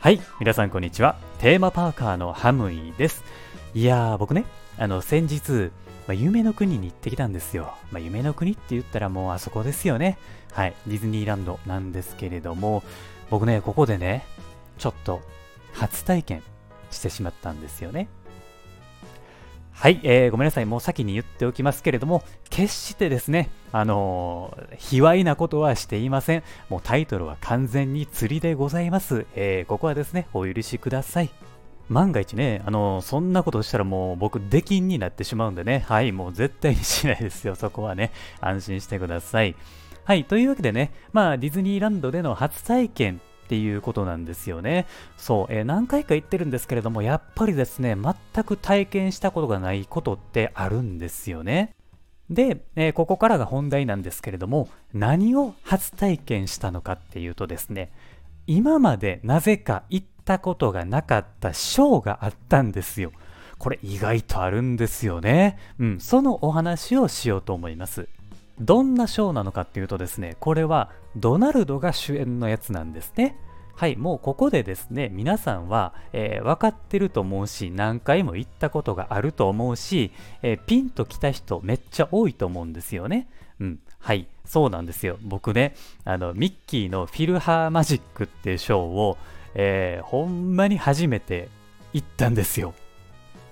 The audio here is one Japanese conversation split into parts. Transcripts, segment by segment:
はい、皆さんこんにちは。テーマパーカーのハムイです。いやー、僕ね、あの、先日、まあ、夢の国に行ってきたんですよ。まあ、夢の国って言ったらもうあそこですよね。はい、ディズニーランドなんですけれども、僕ね、ここでね、ちょっと初体験してしまったんですよね。はい、えーごめんなさい。もう先に言っておきますけれども、決してですね、あのー卑猥なことはしていません。もうタイトルは完全に釣りでございます。えーここはですね、お許しください。万が一ね、あのーそんなことしたらもう僕、出禁になってしまうんでね、はい、もう絶対にしないですよ。そこはね、安心してください。はい、というわけでね、まあ、ディズニーランドでの初体験っていうことなんですよね。そう、えー何回か言ってるんですけれども、やっぱりですね、全く体験したことがないことってあるんですよね。で、えーここからが本題なんですけれども、何を初体験したのかっていうとですね、今までなぜか行ったことがなかったショーがあったんですよ。これ意外とあるんですよね。うん、そのお話をしようと思います。どんなショーなのかっていうとですね、これはドナルドが主演のやつなんですね。はい、もうここでですね、皆さんは、えー分かってると思うし、何回も行ったことがあると思うし、えーピンと来た人めっちゃ多いと思うんですよね。うん、はい、そうなんですよ。僕ね、あの、ミッキーのフィルハーマジックっていうショーを、えーほんまに初めて行ったんですよ。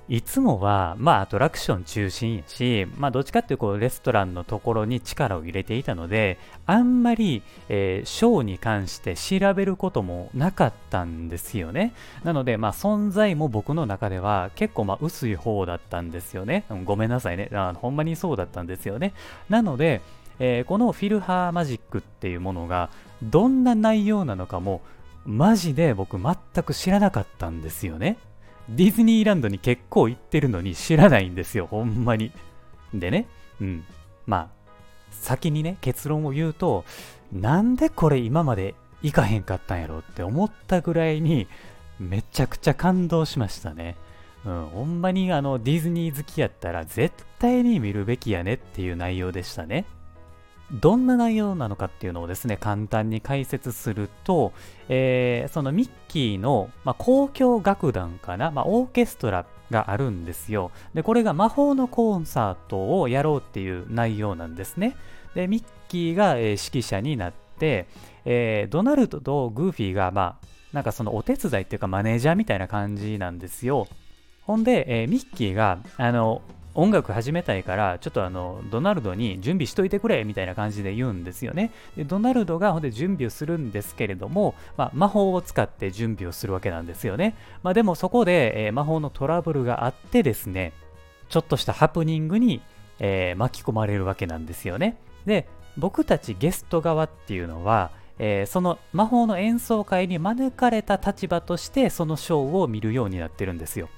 いつもは、まあ、アトラクション中心やし、まあ、どっちかっていうとこうレストランのところに力を入れていたので、あんまり、えーショーに関して調べることもなかったんですよね。なので、まあ、存在も僕の中では結構、まあ、薄い方だったんですよね。ごめんなさいねあ。ほんまにそうだったんですよね。なので、えーこのフィルハーマジックっていうものが、どんな内容なのかも、マジで僕全く知らなかったんですよね。ディズニーランドに結構行ってるのに知らないんですよ、ほんまに。でね、うん。まあ、先にね、結論を言うと、なんでこれ今まで行かへんかったんやろって思ったぐらいに、めちゃくちゃ感動しましたね。うん、ほんまにあのディズニー好きやったら絶対に見るべきやねっていう内容でしたね。どんな内容なのかっていうのをですね、簡単に解説すると、えーそのミッキーの、まあ、交響楽団かな、まあ、オーケストラがあるんですよ。で、これが魔法のコンサートをやろうっていう内容なんですね。で、ミッキーが、えー指揮者になって、えードナルドとグーフィーが、まあ、なんかそのお手伝いっていうかマネージャーみたいな感じなんですよ。ほんで、えーミッキーが、あの、音楽始めたいから、ちょっとあの、ドナルドに準備しといてくれみたいな感じで言うんですよね。で、ドナルドがほんで準備をするんですけれども、まあ、魔法を使って準備をするわけなんですよね。まあ、でもそこで、えー魔法のトラブルがあってですね、ちょっとしたハプニングに、えー巻き込まれるわけなんですよね。で、僕たちゲスト側っていうのは、えーその魔法の演奏会に招かれた立場としてそのショーを見るようになってるんですよ。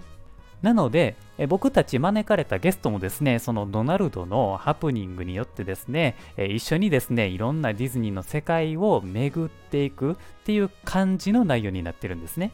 なので、え僕たち招かれたゲストもですね、そのドナルドのハプニングによってですね、え一緒にですね、いろんなディズニーの世界を巡っていくっていう感じの内容になってるんですね。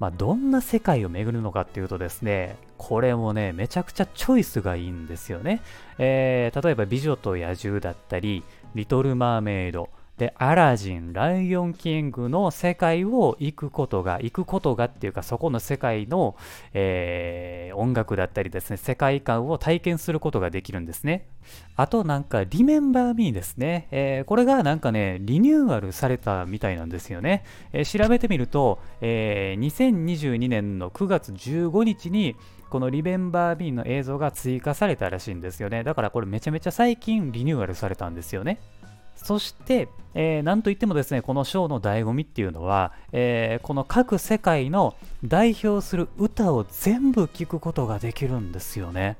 まあ、どんな世界を巡るのかっていうとですね、これもね、めちゃくちゃチョイスがいいんですよね。えー例えば、美女と野獣だったり、リトル・マーメイド、で、アラジン、ライオンキングの世界を行くことが、行くことがっていうか、そこの世界の、えー音楽だったりですね、世界観を体験することができるんですね。あとなんか、リメンバーミーですね。えーこれがなんかね、リニューアルされたみたいなんですよね。えー調べてみると、えー2022年の9月15日に、このリメンバーミーの映像が追加されたらしいんですよね。だからこれめちゃめちゃ最近リニューアルされたんですよね。そして、えーなんといってもですね、このショーの醍醐味っていうのは、えーこの各世界の代表する歌を全部聴くことができるんですよね。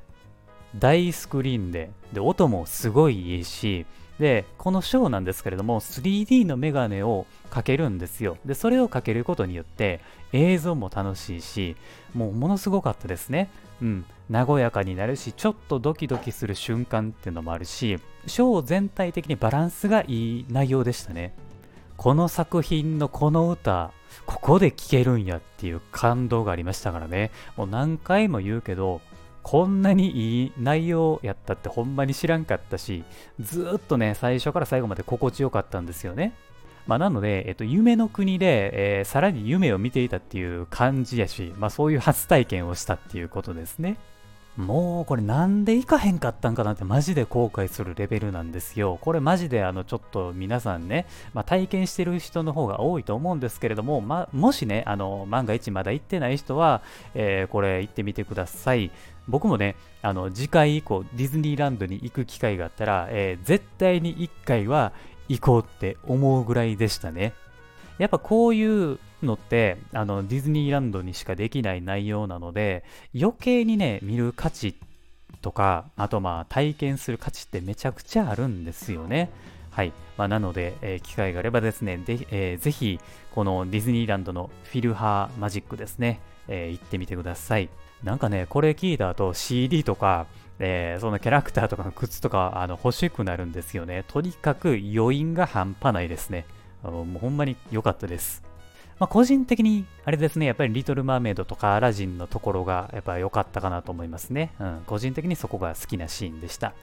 大スクリーンで、で、音もすごいいいし、で、このショーなんですけれども、3D のメガネをかけるんですよ。で、それをかけることによって、映像も楽しいし、もうものすごかったですね。うん、和やかになるし、ちょっとドキドキする瞬間っていうのもあるし、ショー全体的にバランスがいい内容でしたね。この作品のこの歌、ここで聴けるんやっていう感動がありましたからね。もう何回も言うけど、こんなにいい内容やったってほんまに知らんかったし、ずっとね、最初から最後まで心地よかったんですよね。まあ、なので、えっと、夢の国で、えー、さらに夢を見ていたっていう感じやし、まあ、そういう初体験をしたっていうことですね。もうこれなんで行かへんかったんかなってマジで後悔するレベルなんですよ。これマジであのちょっと皆さんね、まあ、体験してる人の方が多いと思うんですけれども、まもしね、あの万が一まだ行ってない人は、えー、これ行ってみてください。僕もね、あの次回以降ディズニーランドに行く機会があったら、えー、絶対に1回は行こうって思うぐらいでしたね。やっぱこういうのってあのディズニーランドにしかできない内容なので余計にね見る価値とかあとまあ体験する価値ってめちゃくちゃあるんですよね。はい。まあ、なので、えー、機会があればですね、でえー、ぜひ、このディズニーランドのフィルハーマジックですね、えー、行ってみてください。なんかね、これ聞いた後 CD とか、えー、そのキャラクターとかの靴とかあの欲しくなるんですよね。とにかく余韻が半端ないですね。もうほんまに良かったです。まあ、個人的に、あれですね、やっぱりリトル・マーメイドとかアラジンのところがやっぱ良かったかなと思いますね。うん、個人的にそこが好きなシーンでした。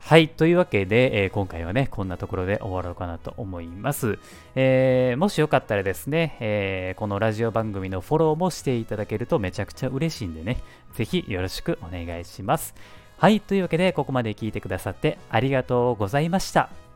はい。というわけで、えー、今回はね、こんなところで終わろうかなと思います。えー、もしよかったらですね、えー、このラジオ番組のフォローもしていただけるとめちゃくちゃ嬉しいんでね、ぜひよろしくお願いします。はい。というわけで、ここまで聞いてくださってありがとうございました。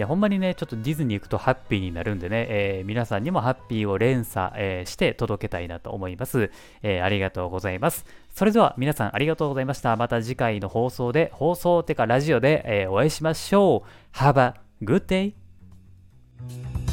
いや、ほんまにね、ちょっとディズニー行くとハッピーになるんでね、えー、皆さんにもハッピーを連鎖、えー、して届けたいなと思います、えー、ありがとうございます。それでは皆さんありがとうございました。また次回の放送で、放送てかラジオで、えお会いしましょう。Have a good day!